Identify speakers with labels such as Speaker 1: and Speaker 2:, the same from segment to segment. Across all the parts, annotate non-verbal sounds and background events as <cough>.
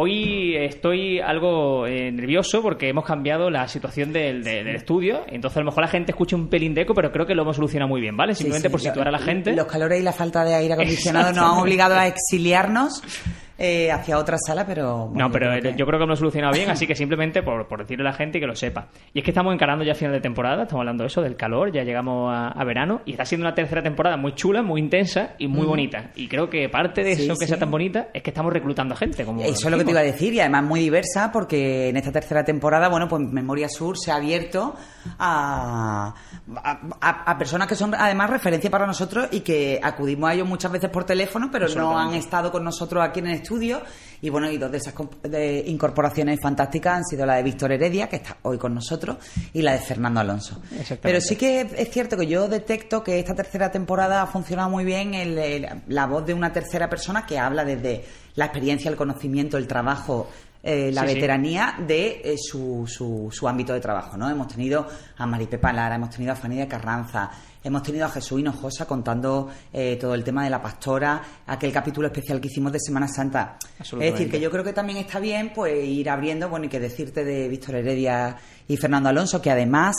Speaker 1: Hoy estoy algo eh, nervioso porque hemos cambiado la situación del, de- del estudio. Entonces, a lo mejor la gente escucha un pelín de eco, pero creo que lo hemos solucionado muy bien, ¿vale? Simplemente
Speaker 2: sí,
Speaker 1: por
Speaker 2: lo-
Speaker 1: situar a la gente.
Speaker 2: Los calores y la falta de aire acondicionado nos han obligado a exiliarnos eh, hacia otra sala, pero... bueno,
Speaker 1: No, pero
Speaker 2: yo creo
Speaker 1: eh,
Speaker 2: que-
Speaker 1: yo creo que lo hemos solucionado bien, así que simplemente por, por decirle a la gente y que lo sepa. Y es que estamos encarando ya final de temporada, estamos hablando de eso, del calor, ya llegamos a, a verano y está siendo una tercera temporada muy chula, muy intensa y muy bonita. Y creo que parte de
Speaker 2: Sí,
Speaker 1: eso que
Speaker 2: sí.
Speaker 1: sea tan bonita es que estamos reclutando gente. Como
Speaker 2: Eso es lo que te iba a decir y además muy diversa porque en esta tercera temporada, bueno, pues Memoria Sur se ha abierto a, a, personas que son además referencia para nosotros y que acudimos a ellos muchas veces por teléfono, pero no han estado con nosotros aquí en el estudio. Y bueno, y dos de esas de incorporaciones fantásticas han sido la de Víctor Heredia, que está hoy con nosotros, y la de Fernando Alonso. Pero sí que es cierto que yo detecto que esta tercera temporada ha funcionado muy bien el- el- la voz de una tercera persona que habla desde la experiencia, el conocimiento, el trabajo, eh, la
Speaker 1: Sí, sí.
Speaker 2: veteranía de eh, su, su, su ámbito de trabajo. ¿no? Hemos tenido a Maripepa Lara, hemos tenido a Fanny de Carranza, hemos tenido a Jesús Hinojosa contando eh, todo el tema de la pastora, aquel capítulo especial que hicimos de Semana Santa. Es decir, que yo creo que también está bien pues ir abriendo, bueno, y que decirte de Víctor Heredia y Fernando Alonso, que además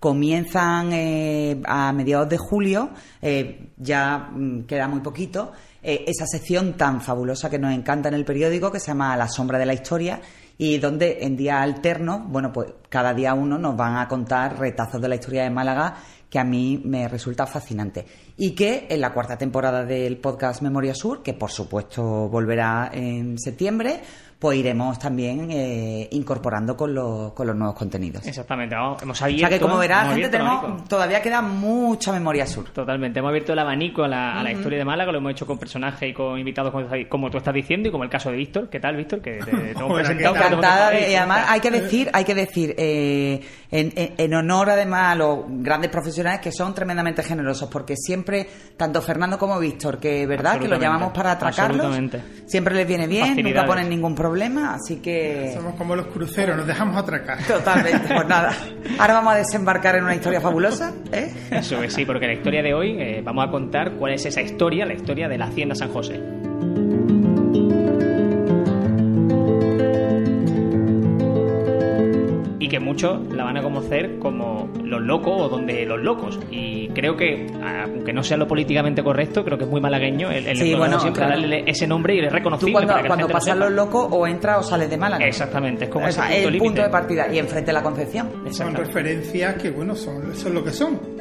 Speaker 2: comienzan eh, a mediados de julio, eh, ya mm, queda muy poquito, eh, esa sección tan fabulosa que nos encanta en el periódico, que se llama La sombra de la historia, y donde en día alterno, bueno, pues cada día uno nos van a contar retazos de la historia de Málaga que a mí me resulta fascinante. Y que en la cuarta temporada del podcast Memoria Sur, que por supuesto volverá en septiembre, pues iremos también eh, incorporando con los, con los nuevos contenidos.
Speaker 1: Exactamente, vamos, hemos
Speaker 2: O
Speaker 1: abierto.
Speaker 2: sea que como verás, gente, tenemos, todavía queda mucha memoria sur.
Speaker 1: Totalmente, hemos abierto el abanico a la, a la historia de Málaga, lo hemos hecho con personajes y con invitados como, como tú estás diciendo y como el caso de Víctor. ¿Qué tal, Víctor? Que te, te <laughs> hemos presentado.
Speaker 2: y además hay que decir, hay que decir, eh, en, en- en honor además a los grandes profesionales que son tremendamente generosos, porque siempre, tanto Fernando como Víctor, que verdad que lo llamamos para atracarlos, siempre les viene bien, nunca ponen ningún problema, así que
Speaker 3: Somos como los cruceros, nos dejamos atracar.
Speaker 2: totalmente, pues nada. Ahora vamos a desembarcar en una historia fabulosa, ¿eh?
Speaker 1: Eso es, sí, porque la historia de hoy eh, vamos a contar cuál es esa historia, la historia de la Hacienda San José. Muchos la van a conocer como los locos o donde los locos. Y creo que, aunque no sea lo políticamente correcto, creo que es muy malagueño el, el
Speaker 2: Sí, bueno,
Speaker 1: siempre
Speaker 2: claro.
Speaker 1: darle ese nombre y
Speaker 2: Tú
Speaker 1: reconocible.
Speaker 2: cuando,
Speaker 1: para que
Speaker 2: cuando
Speaker 1: lo sepa.
Speaker 2: los locos o entras o sales de Málaga.
Speaker 1: Exactamente, es como
Speaker 2: O sea,
Speaker 1: ese punto
Speaker 2: el punto de partida y enfrente de la Concepción.
Speaker 3: Son
Speaker 1: Exactamente.
Speaker 3: referencias que, bueno, son, son lo que son.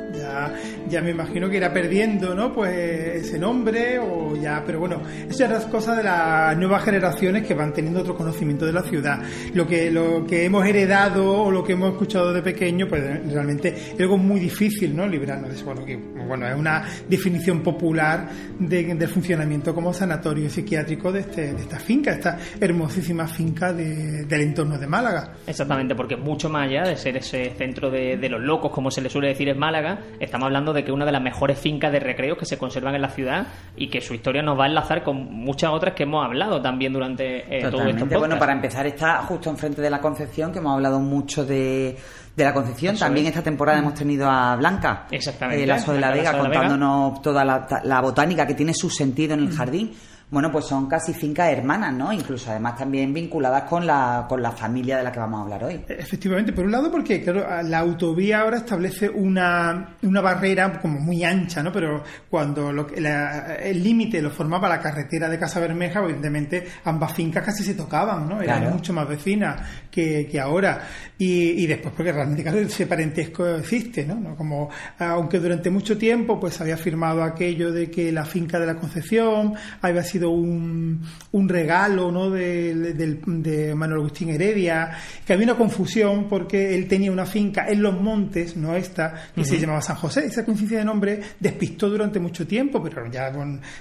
Speaker 3: Ya, me imagino que irá perdiendo, ¿no? Pues ese nombre o ya... Pero bueno, eso ya es cosa de las nuevas generaciones que van teniendo otro conocimiento de la ciudad. Lo que, lo que hemos heredado o lo que hemos escuchado de pequeño, pues realmente es algo muy difícil, ¿no? Librarnos de eso. Bueno, que, bueno es una definición popular de, del funcionamiento como sanatorio psiquiátrico de, este, de esta finca, esta hermosísima finca de- del entorno de Málaga.
Speaker 1: Exactamente, porque mucho más allá de ser ese centro de, de los locos, como se le suele decir en Málaga, estamos hablando de que una de las mejores fincas de recreo que se conservan en la ciudad y que su historia nos va a enlazar con muchas otras que hemos hablado también durante eh, todo esto.
Speaker 2: Bueno, para empezar está justo enfrente de la Concepción, que hemos hablado mucho de, de la Concepción.
Speaker 1: Eso
Speaker 2: También
Speaker 1: es.
Speaker 2: esta temporada hemos tenido a Blanca,
Speaker 1: Exactamente.
Speaker 2: eh, la
Speaker 1: de la Vega.
Speaker 2: contándonos toda la, la botánica que tiene su sentido en el jardín. Bueno, pues son casi fincas hermanas, ¿no? Incluso además también vinculadas con la, con la familia de la que vamos a hablar hoy.
Speaker 3: Efectivamente, por un lado porque claro, la autovía ahora establece una, una barrera como muy ancha, ¿no? Pero cuando lo la- el límite lo formaba la carretera de Casa Bermeja, evidentemente ambas fincas casi se tocaban, ¿no? Eran
Speaker 2: Claro.
Speaker 3: mucho más vecinas que, que ahora. Y, y después porque realmente claro, ese parentesco existe, ¿no? ¿no? Como aunque durante mucho tiempo pues había firmado aquello de que la finca de la Concepción había sido sido un, un regalo ¿no? de, de, de, Manuel Agustín Heredia, que había una confusión porque él tenía una finca en los montes, no esta, que se llamaba San José. Esa coincidencia de nombre despistó durante mucho tiempo, pero ya,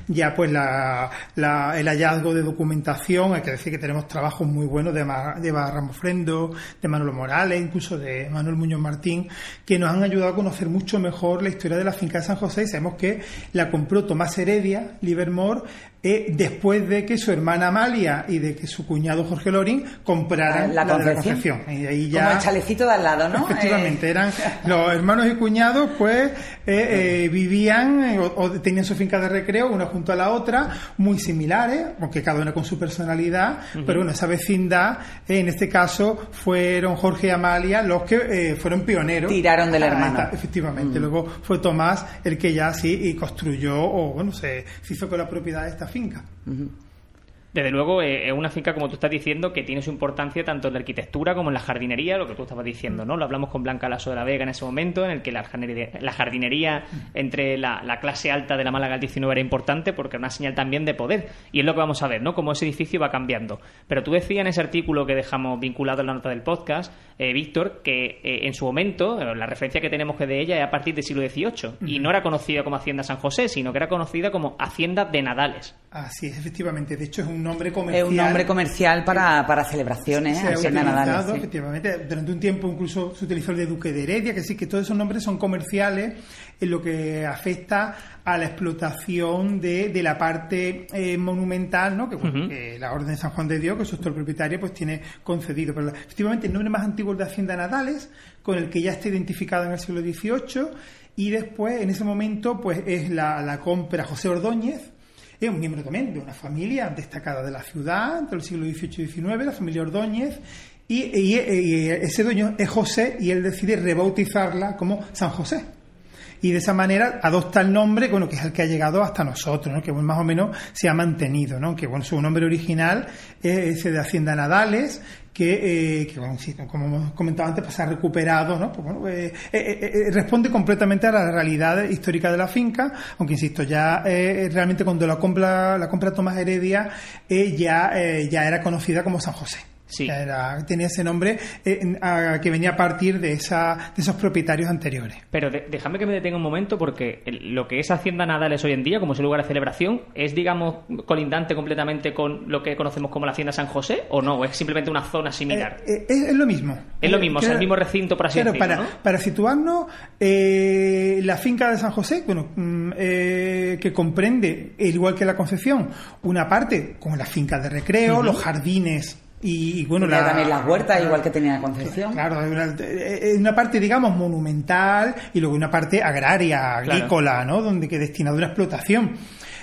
Speaker 3: ya pues la, la, el hallazgo de documentación, hay que decir que tenemos trabajos muy buenos de, de Ramos Frendo, de Manuel Morales, incluso de Manuel Muñoz Martín, que nos han ayudado a conocer mucho mejor la historia de la finca de San José y sabemos que la compró Tomás Heredia, Livermore, eh, después de que su hermana Amalia y de que su cuñado Jorge Lorín compraran
Speaker 2: la,
Speaker 3: la,
Speaker 2: Concepción.
Speaker 3: Y ahí ya,
Speaker 2: Como el chalecito de al lado, ¿no? <laughs>
Speaker 3: Efectivamente,
Speaker 2: Eh,
Speaker 3: eran los hermanos y cuñados, pues eh, <laughs> eh, vivían o, o, tenían su finca de recreo, una junto a la otra, muy similares, aunque cada una con su personalidad, uh -huh. pero bueno, esa vecindad, en este caso, fueron Jorge y Amalia los que fueron pioneros.
Speaker 2: Tiraron del hermano.
Speaker 3: Efectivamente, uh -huh. luego fue Tomás el que ya sí y construyó, o bueno, se, se hizo con la propiedad de esta finca.
Speaker 1: Uh -huh. Desde luego, eh, es una finca, como tú estás diciendo, que tiene su importancia tanto en la arquitectura como en la jardinería, lo que tú estabas diciendo, ¿no? Lo hablamos con Blanca Lasso de la Vega en ese momento, en el que la jardinería, la jardinería entre la, la, clase alta de la Málaga del 19 era importante porque era una señal también de poder. Y es lo que vamos a ver, ¿no? Cómo ese edificio va cambiando. Pero tú decías en ese artículo que dejamos vinculado en la nota del podcast, eh, Víctor, que eh, en su momento, la referencia que tenemos que de ella es a partir del siglo XVIII. Uh -huh. Y no era conocida como Hacienda San José, sino que era conocida como Hacienda de Nadales.
Speaker 3: Así es, efectivamente. De hecho, es un nombre comercial.
Speaker 2: Es un nombre comercial para, para celebraciones,
Speaker 3: se
Speaker 2: Hacienda
Speaker 3: ha.
Speaker 2: Sí.
Speaker 3: Efectivamente, durante un tiempo incluso se utilizó el de Duque de Heredia, que sí que todos esos nombres son comerciales en lo que afecta a la explotación de, de la parte eh, monumental, ¿no? Que, uh -huh. que, la Orden de San Juan de Dios, que su el propietario, pues tiene concedido. Pero efectivamente el nombre más antiguo es de Hacienda Nadales, con el que ya está identificado en el siglo XVIII, y después, en ese momento, pues es la, la compra José Ordóñez, es un miembro también de una familia destacada de la ciudad, entre el siglo XVIII y XIX, la familia Ordóñez, y, ese dueño es José y él decide rebautizarla como San José. Y de esa manera adopta el nombre, bueno, que es el que ha llegado hasta nosotros, ¿no? que más o menos se ha mantenido, que bueno, su nombre original es de Hacienda Nadales, que, eh, que bueno, sí, como hemos comentado antes, pues ha recuperado, ¿no? Pues, bueno, eh, eh, responde completamente a la realidad histórica de la finca, aunque insisto, ya realmente cuando la compra, la compra Tomás Heredia, ya, ya era conocida como San José.
Speaker 1: Sí.
Speaker 3: Era, tenía ese nombre eh, a, que venía a partir de, esa, de esos propietarios anteriores.
Speaker 1: Pero de, déjame que me detenga un momento porque el, lo que es Hacienda Nadales hoy en día, como es el lugar de celebración, ¿es, digamos, colindante completamente con lo que conocemos como la Hacienda San José o no? ¿O es simplemente una zona similar?
Speaker 3: Eh, eh, es, es, lo mismo.
Speaker 1: Es lo mismo,
Speaker 3: claro,
Speaker 1: es el mismo recinto, por así
Speaker 3: claro,
Speaker 1: decirlo,
Speaker 3: para,
Speaker 1: ¿no?
Speaker 3: para situarnos, la finca de San José, bueno, mm, que comprende, igual que la Concepción, una parte con la finca de recreo, uh -huh. los jardines y, y, bueno,
Speaker 2: la, también las huertas, igual que tenía la Concepción.
Speaker 3: Claro, una, una, parte, digamos, monumental y luego una parte agraria, agrícola, claro. ¿no? Donde que destinado a una explotación.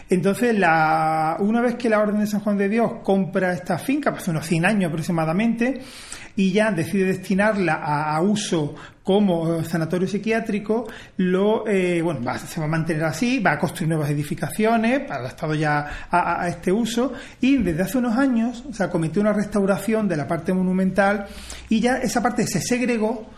Speaker 3: Entonces, la, una vez que la Orden de San Juan de Dios compra esta finca, hace unos 100 años aproximadamente, y ya decide destinarla a, a uso como sanatorio psiquiátrico, lo, eh, bueno, va, se va a mantener así, va a construir nuevas edificaciones, adaptado ya a, a, este uso, y desde hace unos años se acometió una restauración de la parte monumental y ya esa parte se segregó,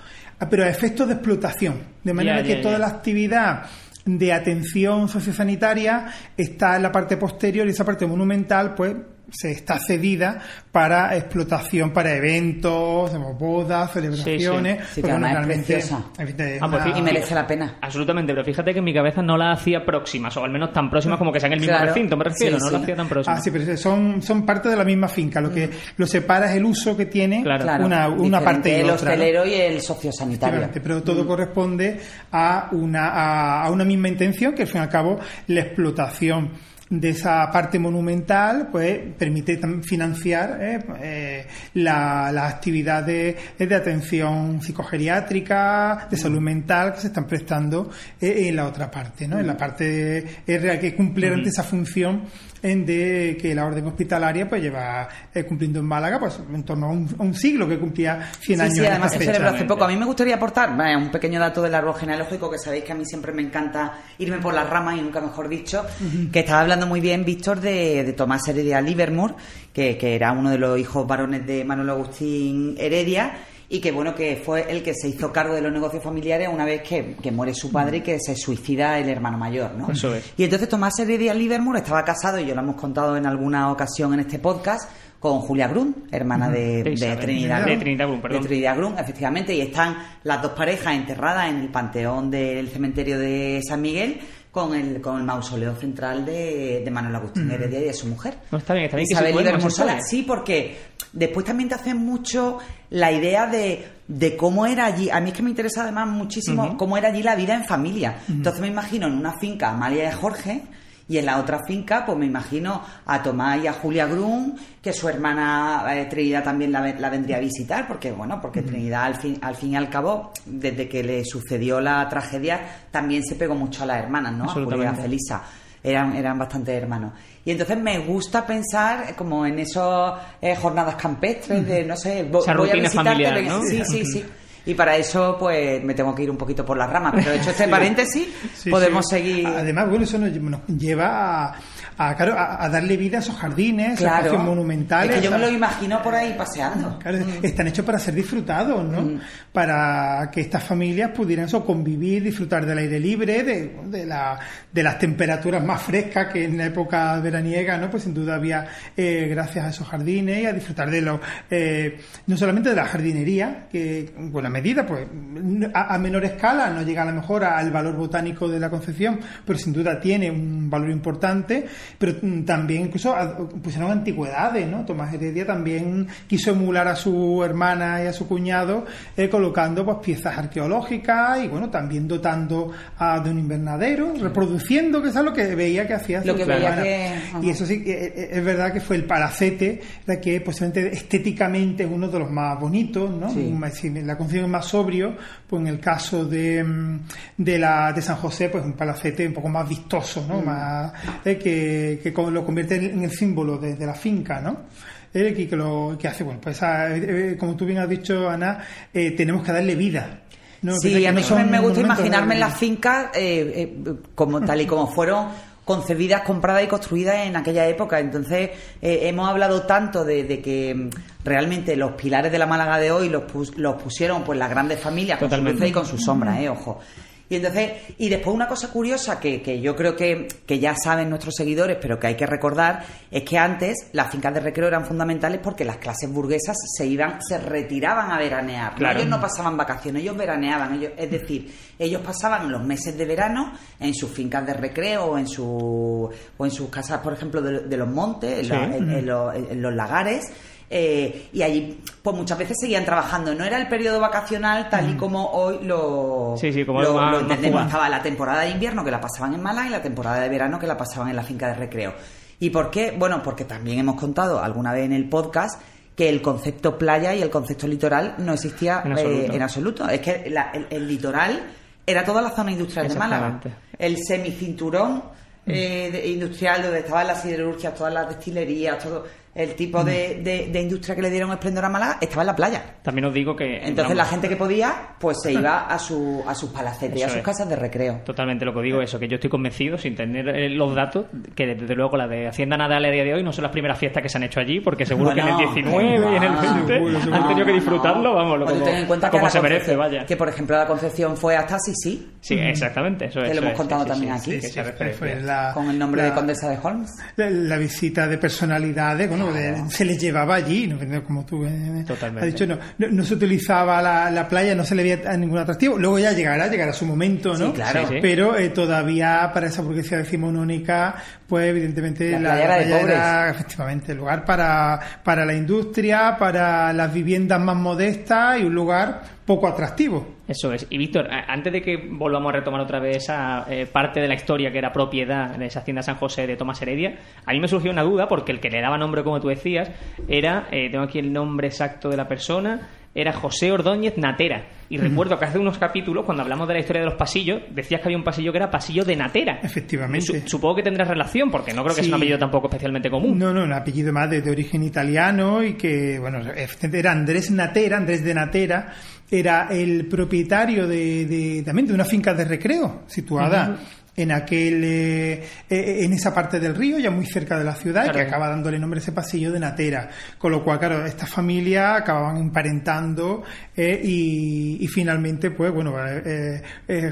Speaker 3: pero a efectos de explotación, de manera
Speaker 1: yeah,
Speaker 3: que
Speaker 1: yeah,
Speaker 3: toda
Speaker 1: yeah.
Speaker 3: la actividad de atención sociosanitaria está en la parte posterior y esa parte monumental, pues se está cedida para explotación, para eventos, bodas, celebraciones.
Speaker 2: Sí, sí. sí pues, bueno, realmente, ah, pues, y merece la pena.
Speaker 1: Absolutamente, pero fíjate que en mi cabeza no la hacía próximas, o al menos tan próximas como que sean el mismo claro. recinto, me refiero, sí, no la hacía tan próximas.
Speaker 3: Ah, sí, pero son, son parte de la misma finca. Lo que mm. lo separa es el uso que tiene
Speaker 2: claro.
Speaker 3: una, una parte y
Speaker 2: el
Speaker 3: otra.
Speaker 2: El hostelero ¿no? y el sociosanitario.
Speaker 3: Pero todo mm. corresponde a una, a, a una misma intención, que al fin y al cabo la explotación de esa parte monumental pues permite financiar eh, eh, las la actividades de atención psicogeriátrica, de salud mental que se están prestando eh, en la otra parte, ¿no? En la parte real que cumple ante esa función en de que la orden hospitalaria pues lleva eh, cumpliendo en Málaga pues en torno a un, a un siglo que cumplía 100
Speaker 2: sí,
Speaker 3: años.
Speaker 2: Sí, además se celebró hace poco. A mí me gustaría aportar bueno, un pequeño dato del árbol genealógico que sabéis que a mí siempre me encanta irme por las ramas y nunca mejor dicho, uh -huh. que estaba hablando muy bien Víctor de, de Tomás Heredia Livermore, que, que era uno de los hijos varones de Manuel Agustín Heredia y que bueno que fue el que se hizo cargo de los negocios familiares una vez que, que muere su padre y que se suicida el hermano mayor, ¿no?
Speaker 1: Eso es.
Speaker 2: Y entonces Tomás Heredia Livermore estaba casado, y yo lo hemos contado en alguna ocasión en este podcast, con Julia Grun, hermana de, de. Trinidad
Speaker 1: De
Speaker 2: Grun.
Speaker 1: Trinidad Grun, perdón.
Speaker 2: De Trinidad Grun, efectivamente, y están las dos parejas enterradas en el panteón del cementerio de San Miguel con el, con el mausoleo central de, de Manuel Agustín Heredia y de su mujer.
Speaker 1: No, está bien, está bien que
Speaker 2: Isabel. Sala. Sí, porque después también te hacen mucho la idea de, de cómo era allí. A mí es que me interesa además muchísimo cómo era allí la vida en familia. Entonces me imagino en una finca Amalia y Jorge. Y en la otra finca, pues me imagino a Tomás y a Julia Grun, que su hermana eh, Trinidad también la, la vendría a visitar, porque bueno, porque Trinidad al fin, al fin y al cabo, desde que le sucedió la tragedia, también se pegó mucho a las hermanas, ¿no? A Julia y a. Felisa eran, eran bastante hermanos. Y entonces me gusta pensar como en esas jornadas campestres de, no sé, vo-
Speaker 1: Esa
Speaker 2: voy a visitarte.
Speaker 1: ¿no?
Speaker 2: Sí, sí, sí. Y para eso, pues, me tengo que ir un poquito por las ramas. Pero hecho este <laughs> paréntesis,
Speaker 3: Sí,
Speaker 2: podemos
Speaker 3: sí.
Speaker 2: seguir...
Speaker 3: Además, bueno, eso nos, lleva a, a, claro, a, a darle vida a esos jardines, esos
Speaker 2: Claro.
Speaker 3: espacios monumentales.
Speaker 2: Es que yo me
Speaker 3: a-
Speaker 2: lo imagino por ahí paseando.
Speaker 3: Claro, están hechos para ser disfrutados, ¿no? Para que estas familias pudieran eso, convivir, disfrutar del aire libre, de, de, la- de las temperaturas más frescas que en la época veraniega, ¿no? Pues sin duda había, eh, gracias a esos jardines, y a disfrutar de los, eh, no solamente de la jardinería, que en buena medida, pues a, a menor escala, no llega a lo mejor al valor botánico de la Concepción, pero sin duda tiene un valor importante, pero mm, también incluso pusieron antigüedades, ¿no? Tomás Heredia también quiso emular a su hermana y a su cuñado eh, colocando pues piezas arqueológicas y bueno, también dotando a, de un invernadero, reproduciendo, que es algo que veía que hacía
Speaker 2: Lo
Speaker 3: su
Speaker 2: que veía
Speaker 3: hermana.
Speaker 2: que-
Speaker 3: Y eso sí, que, eh, es verdad que fue el palacete, la que posiblemente estéticamente es uno de los más bonitos, ¿no?
Speaker 2: Sí.
Speaker 3: La concepción más sobrio, pues en el caso de, mm, de la de San José, pues un palacete un poco más vistoso,
Speaker 2: Mm.
Speaker 3: ¿no? Más eh, que, que lo convierte en, el símbolo de, de la finca, ¿no? Eh, que, que lo que hace, bueno, pues a- eh, como tú bien has dicho, Ana, eh, tenemos que darle vida. ¿no?
Speaker 2: Sí, a mí
Speaker 3: no
Speaker 2: me gusta imaginarme las fincas eh, eh, como tal y como fueron concebidas, compradas y construidas en aquella época. Entonces, eh, hemos hablado tanto de, de que mm, realmente los pilares de la Málaga de hoy los, pus- los pusieron pues las grandes familias con sus luces y con sus sombras, eh, ojo. Y entonces, y después una cosa curiosa que, que yo creo que, que ya saben nuestros seguidores, pero que hay que recordar, es que antes las fincas de recreo eran fundamentales porque las clases burguesas se iban, se retiraban a veranear. Ellos no pasaban vacaciones, ellos veraneaban, ellos, es decir, ellos pasaban los meses de verano en sus fincas de recreo o en, su, o en sus casas, por ejemplo, de, de los montes, en,
Speaker 1: Sí.
Speaker 2: la- en- en los, en los lagares. Eh, y allí, pues muchas veces seguían trabajando. No era el periodo vacacional tal y como hoy lo,
Speaker 1: Sí, sí, como
Speaker 2: lo,
Speaker 1: algo más-
Speaker 2: lo
Speaker 1: más
Speaker 2: entendemos. Estaba la temporada de invierno que la pasaban en Málaga y la temporada de verano que la pasaban en la finca de recreo. ¿Y por qué? Bueno, porque también hemos contado alguna vez en el podcast que el concepto playa y el concepto litoral no existía
Speaker 1: En
Speaker 2: eh,
Speaker 1: absoluto.
Speaker 2: en absoluto. Es que la- el, el litoral era toda la zona industrial de Málaga. El semicinturón eh, de- industrial donde estaban las siderurgias, todas las destilerías, todo el tipo de, de- de industria que le dieron esplendor a Málaga estaba en la playa.
Speaker 1: También os digo que.
Speaker 2: Entonces la gente que podía, pues se iba a, su, a sus palacetes y a sus
Speaker 1: es.
Speaker 2: casas de recreo.
Speaker 1: Totalmente lo que digo es eso, que yo estoy convencido, sin tener eh, los datos, que desde luego la de Hacienda Nadal a día de hoy no son las primeras fiestas que se han hecho allí, porque seguro que en el
Speaker 2: Bueno,
Speaker 1: 19 y en el
Speaker 2: ah,
Speaker 1: 20
Speaker 3: seguro,
Speaker 1: han tenido que disfrutarlo, vamos, lo
Speaker 2: Cuando
Speaker 1: como,
Speaker 2: ten en cuenta que,
Speaker 1: como
Speaker 2: la
Speaker 1: se merece, vaya.
Speaker 2: que por ejemplo la Concepción fue hasta Sisi,
Speaker 1: Sí, exactamente, eso
Speaker 2: Que
Speaker 1: es.
Speaker 2: lo hemos
Speaker 1: es,
Speaker 2: contado
Speaker 1: sí,
Speaker 2: también
Speaker 1: sí,
Speaker 2: aquí.
Speaker 1: sí,
Speaker 3: Sí, fue la-
Speaker 2: con el nombre
Speaker 3: la-
Speaker 2: de Condesa de Holmes.
Speaker 3: la, la visita de personalidades, bueno, de- se les llevaba allí, ¿no? como tú eh,
Speaker 1: Totalmente.
Speaker 3: has dicho, no, no, no se utilizaba la, la playa, no se le veía a ningún atractivo. Luego ya llegará, llegará su momento, ¿no?
Speaker 2: Sí, claro.
Speaker 1: Sí, sí.
Speaker 3: Pero eh, todavía para esa burguesía decimonónica, pues evidentemente
Speaker 2: La playa era
Speaker 3: era, efectivamente el lugar para, para la industria, para las viviendas más modestas y un lugar poco atractivo.
Speaker 1: Eso es. Y Víctor, antes de que volvamos a retomar otra vez esa eh, parte de la historia que era propiedad de esa hacienda San José de Tomás Heredia, a mí me surgió una duda porque el que le daba nombre, como tú decías, era, eh, tengo aquí el nombre exacto de la persona, era José Ordóñez Natera. Y recuerdo que hace unos capítulos, cuando hablamos de la historia de los pasillos, decías que había un pasillo que era pasillo de Natera.
Speaker 3: Efectivamente.
Speaker 1: Su- supongo que tendrá relación, porque no creo que
Speaker 3: Sí.
Speaker 1: sea un apellido tampoco especialmente común.
Speaker 3: No, no, un apellido más de, de origen italiano y que, bueno, era Andrés Natera, Andrés de Natera, era el propietario de, de- también de una finca de recreo situada en aquel eh, eh, en esa parte del río, ya muy cerca de la ciudad, que acaba dándole nombre a ese pasillo de Natera. Con lo cual, claro, estas familias acababan emparentando eh, y, y, finalmente, pues bueno,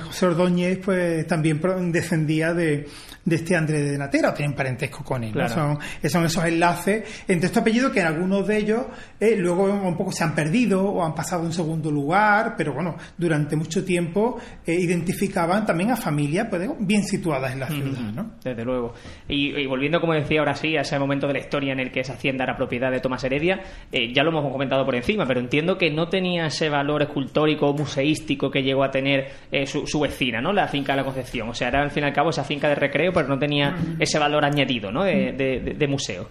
Speaker 3: José Ordóñez pues también descendía de, de este Andrés de Natera, o tienen parentesco con él. Son, son, esos enlaces entre estos apellidos que algunos de ellos luego un poco se han perdido o han pasado a un segundo lugar, pero bueno, durante mucho tiempo identificaban también a familias, pues, bien situadas en la ciudad, ¿no?
Speaker 1: Desde luego. Y, volviendo, como decía ahora sí, a ese momento de la historia en el que esa hacienda era propiedad de Tomás Heredia, eh, ya lo hemos comentado por encima, pero entiendo que no tenía ese valor escultórico o museístico que llegó a tener eh, su, vecina, ¿no? La finca de la Concepción. O sea, era al fin y al cabo esa finca de recreo, pero no tenía ese valor añadido, ¿no? De, museo.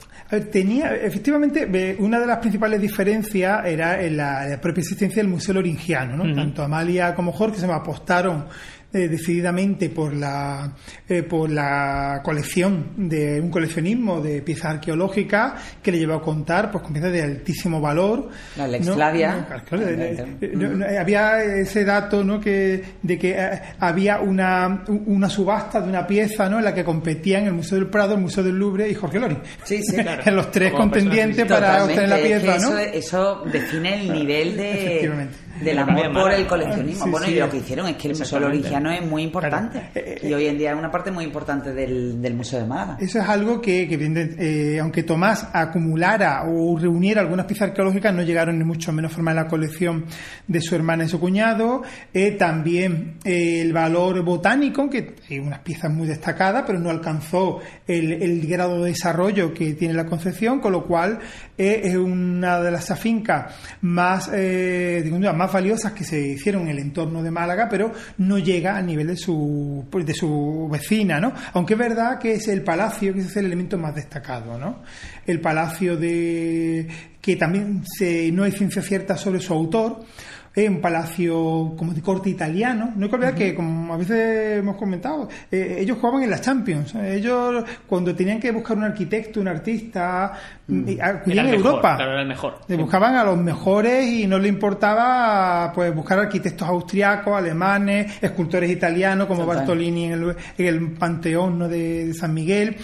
Speaker 3: tenía, efectivamente, una de las principales diferencias era la, propia existencia del Museo Loringiano, ¿no? Tanto Amalia como Jorge se me apostaron eh, decididamente por la, eh, por la colección de un coleccionismo de piezas arqueológicas que le llevó a contar pues, con piezas de altísimo valor.
Speaker 2: La Lex Flavia.
Speaker 3: había ese dato ¿no? que, de que eh, había una, una subasta de una pieza ¿no? en la que competían el Museo del Prado, el Museo del Louvre y Jorge Loring.
Speaker 2: Sí, sí, <laughs> claro.
Speaker 3: en los tres contendientes para obtener la pieza.
Speaker 2: ¿no? eso, define el nivel de del amor por el coleccionismo. bueno, y lo que hicieron es que el Museo Lorigiano es muy importante. Eh, eh, y hoy en día es una parte muy importante del, del Museo de Málaga.
Speaker 3: Eso es algo que, que eh, aunque Tomás acumulara o reuniera algunas piezas arqueológicas, no llegaron ni mucho menos formar la colección de su hermana y su cuñado. también el valor botánico, que hay unas piezas muy destacadas, pero no alcanzó el, el grado de desarrollo que tiene la Concepción, con lo cual es una de las afincas más, más más valiosas que se hicieron en el entorno de Málaga, pero no llega a nivel de su, de su vecina, ¿no? Aunque es verdad que es el palacio que es el elemento más destacado, ¿no? El palacio de que también se, no hay ciencia cierta sobre su autor, es un palacio como de corte italiano. No hay que olvidar que, como a veces hemos comentado, eh, ellos jugaban en las Champions. Ellos, cuando tenían que buscar un arquitecto, un artista, mm. acudían a Europa.
Speaker 1: Claro, era el mejor.
Speaker 3: Buscaban a los mejores y no le importaba pues buscar arquitectos austriacos, alemanes, escultores italianos como Bartolini en el, en el Panteón ¿no? de, San Miguel.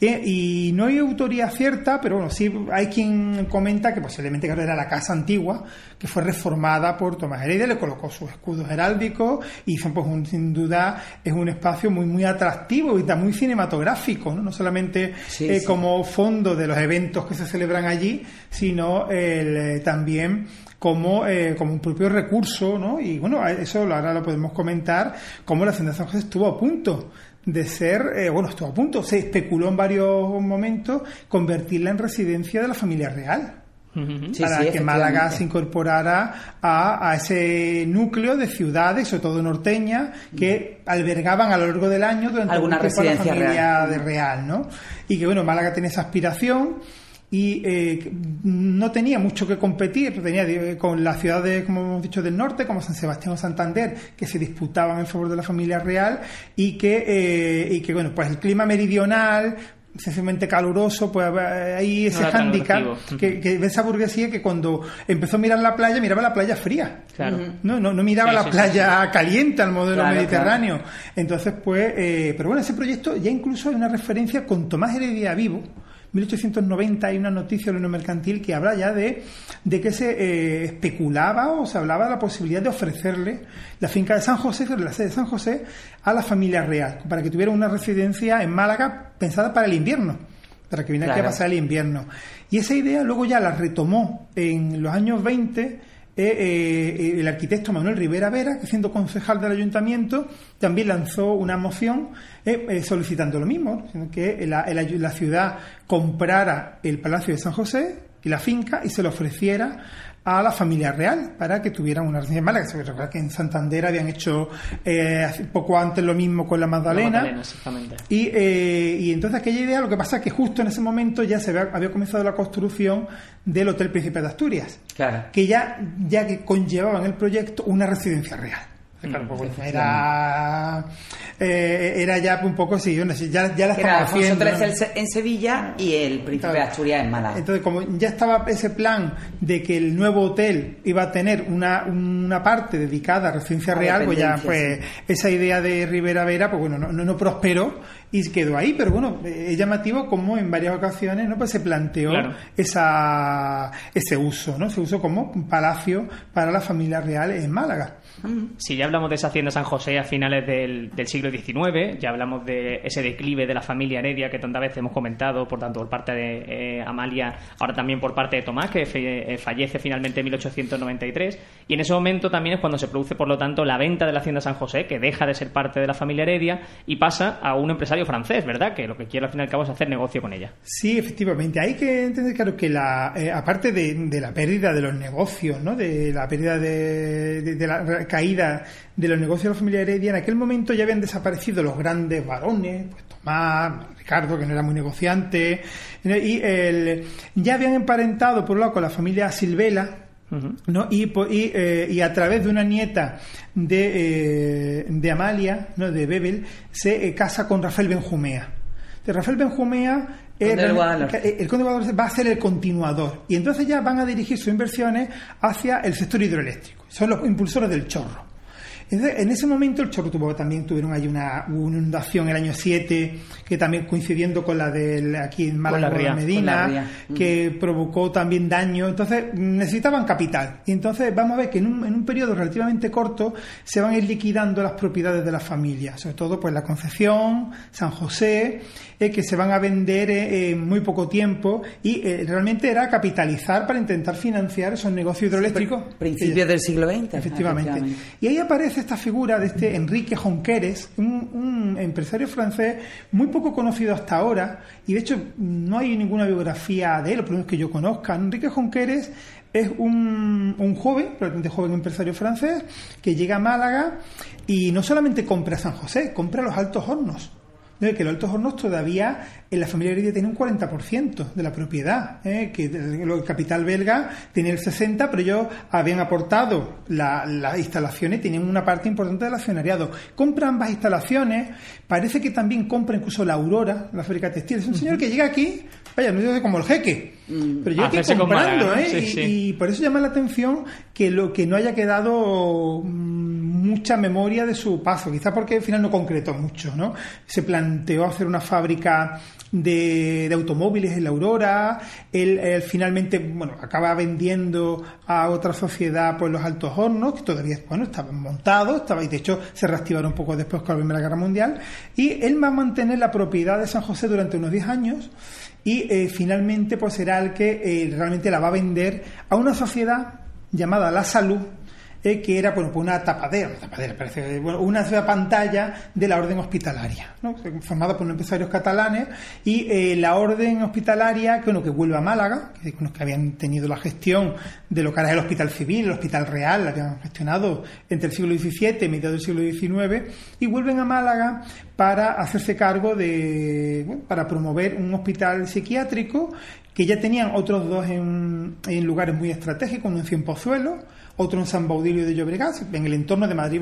Speaker 3: Eh, y no hay autoría cierta, pero bueno, sí hay quien comenta que posiblemente era la casa antigua, que fue reformada por Tomás Heredia, le colocó sus escudos heráldicos y son, pues, sin duda es un espacio muy, muy atractivo y muy cinematográfico, no, solamente eh, como fondo de los eventos que se celebran allí, sino eh, también como, eh, como un propio recurso, ¿no? Y bueno, eso ahora lo podemos comentar, como la Hacienda San José estuvo a punto de ser, bueno, estuvo a punto, se especuló en varios momentos convertirla en residencia de la familia real para que Málaga se incorporara a, ese núcleo de ciudades, sobre todo norteñas, que albergaban a lo largo del año durante
Speaker 2: alguna residencia
Speaker 3: la familia real. de Real, ¿no? Y que bueno, Málaga tiene esa aspiración y eh, no tenía mucho que competir tenía eh, con las ciudades como hemos dicho del norte como San Sebastián o Santander que se disputaban en favor de la familia real y que eh, y que bueno pues el clima meridional excesivamente caluroso, pues hay ese hándicap que, que, esa burguesía que cuando empezó a mirar la playa, miraba la playa fría. No, no, no miraba la playa caliente al modelo mediterráneo. Entonces, pues, eh, pero bueno, ese proyecto ya incluso hay una referencia con Tomás Heredia Vivo, 1890 hay una noticia en el mercantil que habla ya de, de que se eh, especulaba o se hablaba de la posibilidad de ofrecerle la finca de San José, la sede de San José, a la familia real, para que tuviera una residencia en Málaga pensada para el invierno, para que viniera aquí a pasar el invierno. Y esa idea luego ya la retomó en los años 20 eh, eh, el arquitecto Manuel Rivera Vera, que siendo concejal del ayuntamiento, también lanzó una moción eh, solicitando lo mismo, que la, ciudad comprara el Palacio de San José y la finca y se lo ofreciera a la familia real para que tuvieran una residencia en Málaga. Se recuerda que en Santander habían hecho poco antes lo mismo con la Magdalena. y, y, entonces aquella idea, lo que pasa es que justo en ese momento ya se había comenzado la construcción del Hotel Príncipe de Asturias, que ya, ya que conllevaba en el proyecto una residencia real. Claro,
Speaker 2: Mm,
Speaker 3: pues, era, eh, era ya un poco sí, ya, ya la
Speaker 2: Alfonso
Speaker 3: haciendo. ¿no?
Speaker 2: XIII en Se- en Sevilla y el príncipe de. Asturias en Málaga.
Speaker 3: Entonces, como ya estaba ese plan de que el nuevo hotel iba a tener una, una parte dedicada a residencia real, pues ya pues esa idea de Rivera Vera, pues bueno, no, no, no prosperó y quedó ahí, pero bueno, es llamativo como en varias ocasiones, ¿no? Pues se planteó
Speaker 1: Claro.
Speaker 3: esa, ese uso, ¿no? Se usó como un palacio para la familia real en Málaga.
Speaker 1: Si ya hablamos de esa hacienda San José a finales del, del siglo XIX, ya hablamos de ese declive de la familia Heredia que tantas veces hemos comentado, por tanto por parte de eh, Amalia, ahora también por parte de Tomás, que fe- eh, fallece finalmente en 1893, y en ese momento también es cuando se produce, por lo tanto, la venta de la hacienda San José, que deja de ser parte de la familia Heredia y pasa a un empresario francés, ¿verdad? Que lo que quiere al fin y al cabo es hacer negocio con ella.
Speaker 3: Sí, efectivamente. Hay que entender, claro, que la, eh, aparte de, de la pérdida de los negocios, ¿no? de la pérdida de, de- de la caída de los negocios de la familia Heredia, en aquel momento ya habían desaparecido los grandes varones, pues Tomás, Ricardo, que no era muy negociante, y el, ya habían emparentado, por un lado, con la familia Silvela, ¿no? Y, y, eh, y a través de una nieta de, eh, de Amalia, ¿no? de Bebel, se eh, casa con Rafael Benjumea. De Rafael Benjumea eh, el conde de va a ser el continuador y entonces ya van a dirigir sus inversiones hacia el sector hidroeléctrico. Son los impulsores del chorro. En ese momento el chorro también tuvieron ahí una, una inundación el año 7 que también coincidiendo con la del aquí en Málaga
Speaker 1: la ría,
Speaker 3: con Medina
Speaker 2: con la ría.
Speaker 3: que provocó también daño entonces necesitaban capital y entonces vamos a ver que en un, en un periodo relativamente corto se van a ir liquidando las propiedades de la familia sobre todo pues la Concepción San José eh, que se van a vender eh, en muy poco tiempo y eh, realmente era capitalizar para intentar financiar esos negocios hidroeléctricos
Speaker 2: Principios del siglo XX.
Speaker 3: Efectivamente. Y ahí aparece esta figura de este Enrique Jonqueres, un, empresario francés muy poco conocido hasta ahora, y de hecho no hay ninguna biografía de él, por lo menos que yo conozca. Enrique Jonqueres es un, un joven, relativamente joven empresario francés, que llega a Málaga y no solamente compra San José, compra los altos hornos. ¿No? que los altos hornos todavía en la familia Heredia tiene un 40% de la propiedad, ¿eh? que el, capital belga tenía el 60%, pero ellos habían aportado la- las instalaciones, tenían una parte importante del accionariado. Compra ambas instalaciones, parece que también compra incluso la Aurora, la fábrica textil. Es un señor que llega aquí, vaya, no digo como el jeque, pero llega aquí
Speaker 1: Hacerse con
Speaker 3: comprando. ¿eh?
Speaker 1: Sí,
Speaker 3: y,
Speaker 1: sí.
Speaker 3: y por eso llama la atención que lo que no haya quedado mm, mucha memoria de su paso, quizás porque al final no concretó mucho, ¿no? Se planteó hacer una fábrica de, automóviles en la Aurora, él, él finalmente, bueno, acaba vendiendo a otra sociedad pues los altos hornos, que todavía, bueno, estaban montados, estaba, y de hecho se reactivaron un poco después con la Primera Guerra Mundial, y él va a mantener la propiedad de San José durante unos 10 años, y eh, finalmente pues será el que eh, realmente la va a vender a una sociedad llamada La Salud, eh, que era pues una tapadera, una tapadera, parece, bueno, una pantalla de la orden hospitalaria, ¿no? formada por empresarios catalanes y eh, la orden hospitalaria que, bueno, que vuelve a Málaga, que, bueno, que habían tenido la gestión de lo que era el Hospital Civil, el Hospital Real, la habían gestionado entre el siglo XVII y mediados del siglo XIX, y vuelven a Málaga para hacerse cargo de, bueno, para promover un hospital psiquiátrico que ya tenían otros dos en, en lugares muy estratégicos, uno en Cienpozuelo, otro en San Baudilio de Llobregat, en el entorno de Madrid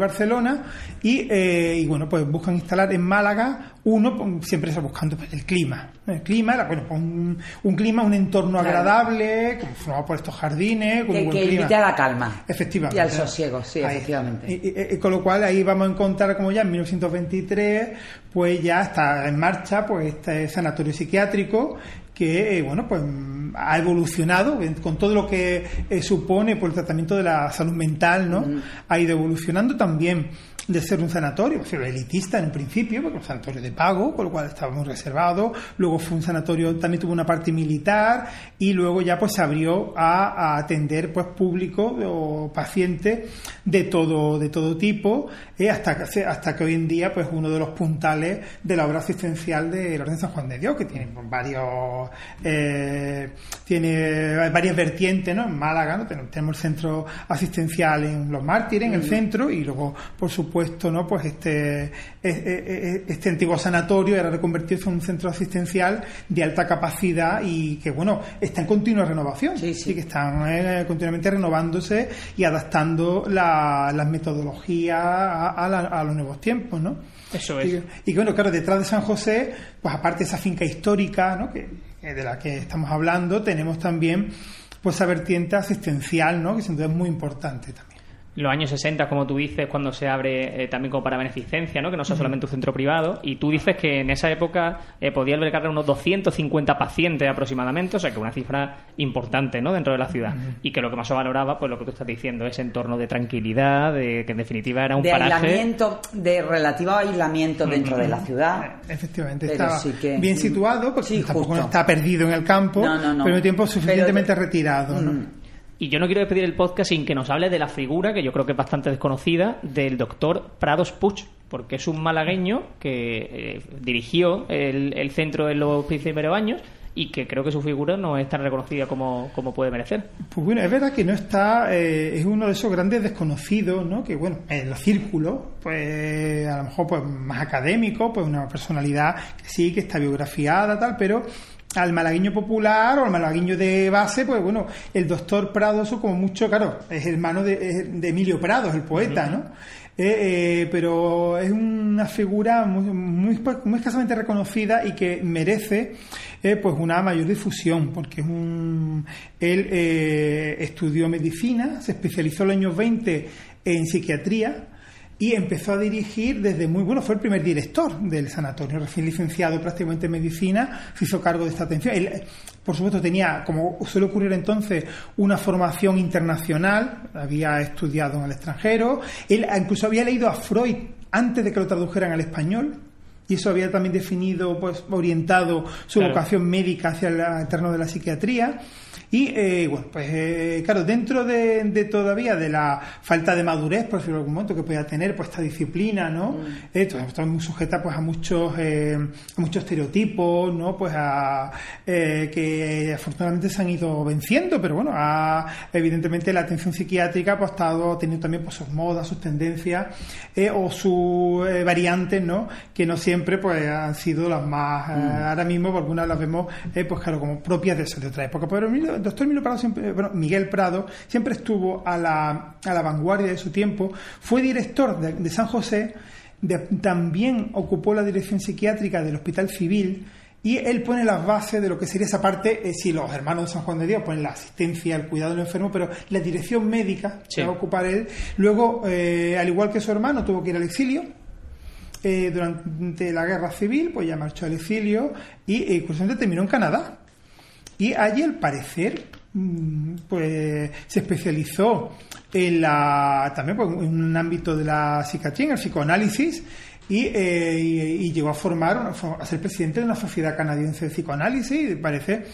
Speaker 3: y eh, y bueno, pues buscan instalar en Málaga uno, pues, siempre está buscando pues, el clima. El clima bueno, pues, un, un clima, un entorno
Speaker 2: Claro.
Speaker 3: agradable, formado por estos jardines, con un
Speaker 2: Que,
Speaker 3: buen
Speaker 2: que
Speaker 3: clima.
Speaker 2: a la calma.
Speaker 3: Efectivamente.
Speaker 2: Y al sosiego, sí,
Speaker 3: Ahí.
Speaker 2: efectivamente.
Speaker 3: Y- y- y con lo cual ahí vamos a encontrar como ya en 1923, pues ya está en marcha pues este sanatorio psiquiátrico que eh, bueno pues ha evolucionado con todo lo que eh, supone por el tratamiento de la salud mental, ¿no? Ha ido evolucionando también de ser un sanatorio, ser elitista en un principio, porque un sanatorio de pago, con lo cual estaba muy reservado, luego fue un sanatorio, también tuvo una parte militar y luego ya pues se abrió a, a atender pues público o pacientes de todo, de todo tipo, eh, hasta, que, hasta que hoy en día pues uno de los puntales de la obra asistencial de de San Juan de Dios, que tiene pues, varios, eh, tiene varias vertientes, ¿no? En Málaga, tenemos el centro asistencial en Los Mártires, en el centro, y luego, por supuesto, supuesto, ¿no? Pues este, e- e- e- este antiguo sanatorio era reconvertirse en un centro asistencial de alta capacidad y que, bueno, está en continua renovación.
Speaker 2: Sí, sí.
Speaker 3: que están eh, continuamente renovándose y adaptando la- las metodologías a, a la- a los nuevos tiempos, ¿no?
Speaker 1: Eso
Speaker 3: Y,
Speaker 1: es.
Speaker 3: y que, bueno, claro, detrás de San José, pues aparte de esa finca histórica, ¿no? que, que de la que estamos hablando, tenemos también pues esa vertiente asistencial, ¿no? Que sin duda es muy importante también.
Speaker 1: Los años 60, como tú dices, cuando se abre eh, también como para beneficencia, ¿no? que no sea solamente un centro privado, y tú dices que en esa época eh, podía albergar unos 250 pacientes aproximadamente, o sea que una cifra importante ¿no? dentro de la ciudad, y que lo que más se valoraba, pues lo que tú estás diciendo, ese entorno de tranquilidad, de que en definitiva era un
Speaker 2: de
Speaker 1: paraje...
Speaker 2: aislamiento, de relativo aislamiento dentro de la ciudad.
Speaker 3: Efectivamente,
Speaker 2: Pero
Speaker 3: estaba
Speaker 2: sí que-
Speaker 3: bien situado, porque
Speaker 2: Sí,
Speaker 3: tampoco
Speaker 2: justo.
Speaker 3: está perdido en el campo,
Speaker 2: No, no, no.
Speaker 3: pero mismo tiempo suficientemente
Speaker 2: Pero-
Speaker 3: retirado. ¿no?
Speaker 2: Mm.
Speaker 1: Y yo no quiero despedir el podcast sin que nos hable de la figura, que yo creo que es bastante desconocida, del doctor Prados Puig, porque es un malagueño que eh, dirigió el, el centro en los primeros años y que creo que su figura no es tan reconocida como, como puede merecer.
Speaker 3: Pues bueno, es verdad que no está, eh, es uno de esos grandes desconocidos, ¿no? Que bueno, en los círculos, pues a lo mejor pues más académico, pues una personalidad que sí, que está biografiada, tal, pero al malagueño popular o al malagueño de base, pues bueno, el doctor Prados, como mucho, claro, es hermano de, es de Emilio Prados, el poeta, ¿no? Eh, eh, pero es una figura muy, muy, muy escasamente reconocida y que merece eh, pues una mayor difusión porque es un él estudió medicina se especializó en los años 20 en psiquiatría y empezó a dirigir desde muy bueno, fue el primer director del sanatorio, recién licenciado prácticamente en medicina, se hizo cargo de esta atención. Él, por supuesto, tenía, como suele ocurrir entonces, una formación internacional, había estudiado en el extranjero, él incluso había leído a Freud antes de que lo tradujeran al español, y eso había también definido, pues, orientado su
Speaker 1: Claro.
Speaker 3: vocación médica hacia el terreno de la psiquiatría. Y eh, bueno, pues eh, claro, dentro de, de todavía de la falta de madurez, por decirlo de algún momento, que podía tener pues esta disciplina, ¿no? Eh, todo- está muy sujeta pues a muchos eh, a muchos estereotipos, ¿no? Pues a eh, que afortunadamente se han ido venciendo, pero bueno, a, evidentemente la atención psiquiátrica pues ha estado teniendo también pues sus modas, sus tendencias eh, o sus eh, variantes, ¿no? Que no siempre pues han sido las más eh, ahora mismo, por algunas las vemos eh, pues claro como propias de, de otra época. Pero doctor Prado siempre, bueno, Miguel Prado siempre estuvo a la, a la vanguardia de su tiempo, fue director de, de San José, de- también ocupó la dirección psiquiátrica del Hospital Civil y él pone las bases de lo que sería esa parte, eh, si los hermanos de San Juan de Dios ponen la asistencia, el cuidado del enfermo, pero la dirección médica
Speaker 1: Sí.
Speaker 3: que va a ocupar él. Luego, eh, al igual que su hermano, tuvo que ir al exilio. Eh, durante la guerra civil, pues ya marchó al exilio y eh, curiosamente terminó en Canadá. Y allí, al parecer, mm, pues se especializó en la también pues, en un ámbito de la psiquiatría, en el psicoanálisis, y, eh, y, llegó a formar, a ser presidente de una sociedad canadiense de psicoanálisis, y parece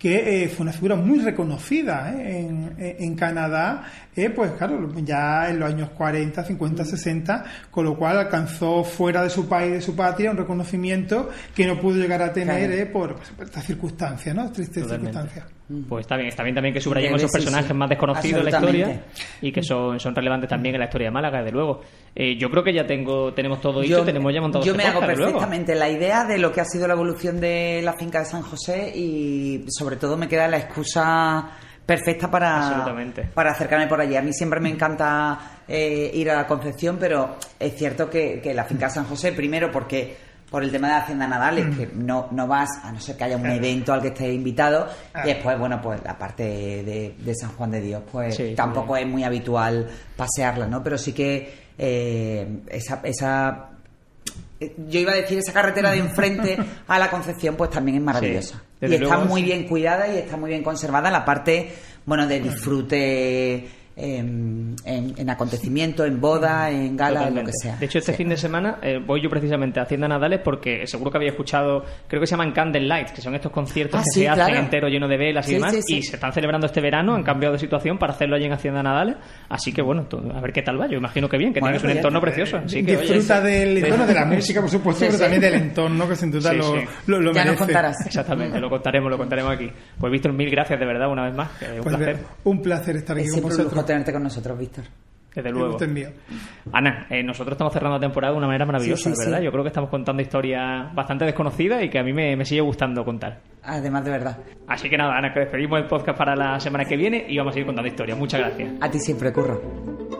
Speaker 3: que eh, fue una figura muy reconocida ¿eh? en, en Canadá, eh, pues claro, ya en los años 40, 50, 60, con lo cual alcanzó fuera de su país, de su patria, un reconocimiento que no pudo llegar a tener
Speaker 2: Claro.
Speaker 3: eh, por, pues, por estas circunstancias, ¿no? Tristes circunstancias.
Speaker 1: Pues está bien, está bien también que subrayemos esos personajes
Speaker 2: sí.
Speaker 1: más desconocidos de la historia y que son, son relevantes también en la historia de Málaga, desde luego. Eh, yo creo que ya tengo tenemos todo dicho, tenemos ya montado
Speaker 2: yo
Speaker 1: este
Speaker 2: me hago
Speaker 1: desde luego.
Speaker 2: perfectamente la idea de lo que ha sido la evolución de la finca de San José y sobre todo me queda la excusa perfecta para, para acercarme por allí. A mí siempre me encanta eh, ir a la Concepción, pero es cierto que, que la finca San José, primero porque por el tema de Hacienda Nadales, que no, no vas, a no ser que haya un
Speaker 3: Claro.
Speaker 2: evento al que estés invitado,
Speaker 3: Claro.
Speaker 2: y después, bueno, pues la parte de, de San Juan de Dios, pues
Speaker 1: Sí,
Speaker 2: tampoco
Speaker 1: también.
Speaker 2: es muy habitual pasearla, ¿no? Pero sí que eh, esa, esa yo iba a decir esa carretera de enfrente a la Concepción pues también es maravillosa
Speaker 1: Sí,
Speaker 2: y está
Speaker 1: luego,
Speaker 2: muy
Speaker 1: sí.
Speaker 2: bien cuidada y está muy bien conservada la parte bueno de disfrute en, en- en acontecimiento en boda en gala en lo que sea
Speaker 1: De hecho, este
Speaker 2: Sí.
Speaker 1: fin de semana eh, voy yo precisamente a Hacienda Nadales porque seguro que había escuchado, creo que se llaman Candle Lights, que son estos conciertos
Speaker 2: Ah,
Speaker 1: que
Speaker 2: sí,
Speaker 1: se hacen
Speaker 2: claro.
Speaker 1: enteros llenos de velas y demás,
Speaker 2: sí, sí.
Speaker 1: y se están celebrando este verano, han cambiado de situación para hacerlo allí en Hacienda Nadales, así que bueno, a ver qué tal va, yo imagino que bien, que
Speaker 2: Bueno,
Speaker 1: tienes un
Speaker 2: pues
Speaker 1: entorno precioso, así que oye,
Speaker 3: Disfruta
Speaker 1: sí.
Speaker 3: del entorno de la música, por supuesto,
Speaker 2: Sí,
Speaker 3: pero
Speaker 2: sí.
Speaker 3: también del entorno, que sin duda
Speaker 1: Sí,
Speaker 3: lo,
Speaker 1: sí.
Speaker 3: lo, lo
Speaker 2: ya nos contarás
Speaker 1: Exactamente, lo contaremos, lo contaremos aquí. Pues Víctor, mil gracias de verdad una vez más, un
Speaker 3: Pues,
Speaker 1: placer.
Speaker 3: Un placer estar aquí
Speaker 2: es
Speaker 3: con
Speaker 2: un lujo tenerte con nosotros Víctor
Speaker 1: Desde luego.
Speaker 3: gusto es mío.
Speaker 1: Ana, eh, nosotros estamos cerrando la temporada de una manera maravillosa,
Speaker 2: Sí, sí,
Speaker 1: ¿verdad?
Speaker 2: sí.
Speaker 1: Yo creo que estamos contando historias bastante desconocidas y que a mí me, me sigue gustando contar.
Speaker 2: Además, de verdad.
Speaker 1: Así que nada, Ana, que despedimos el podcast para la semana que viene y vamos a ir contando historias. Muchas gracias.
Speaker 2: A ti siempre, Curro.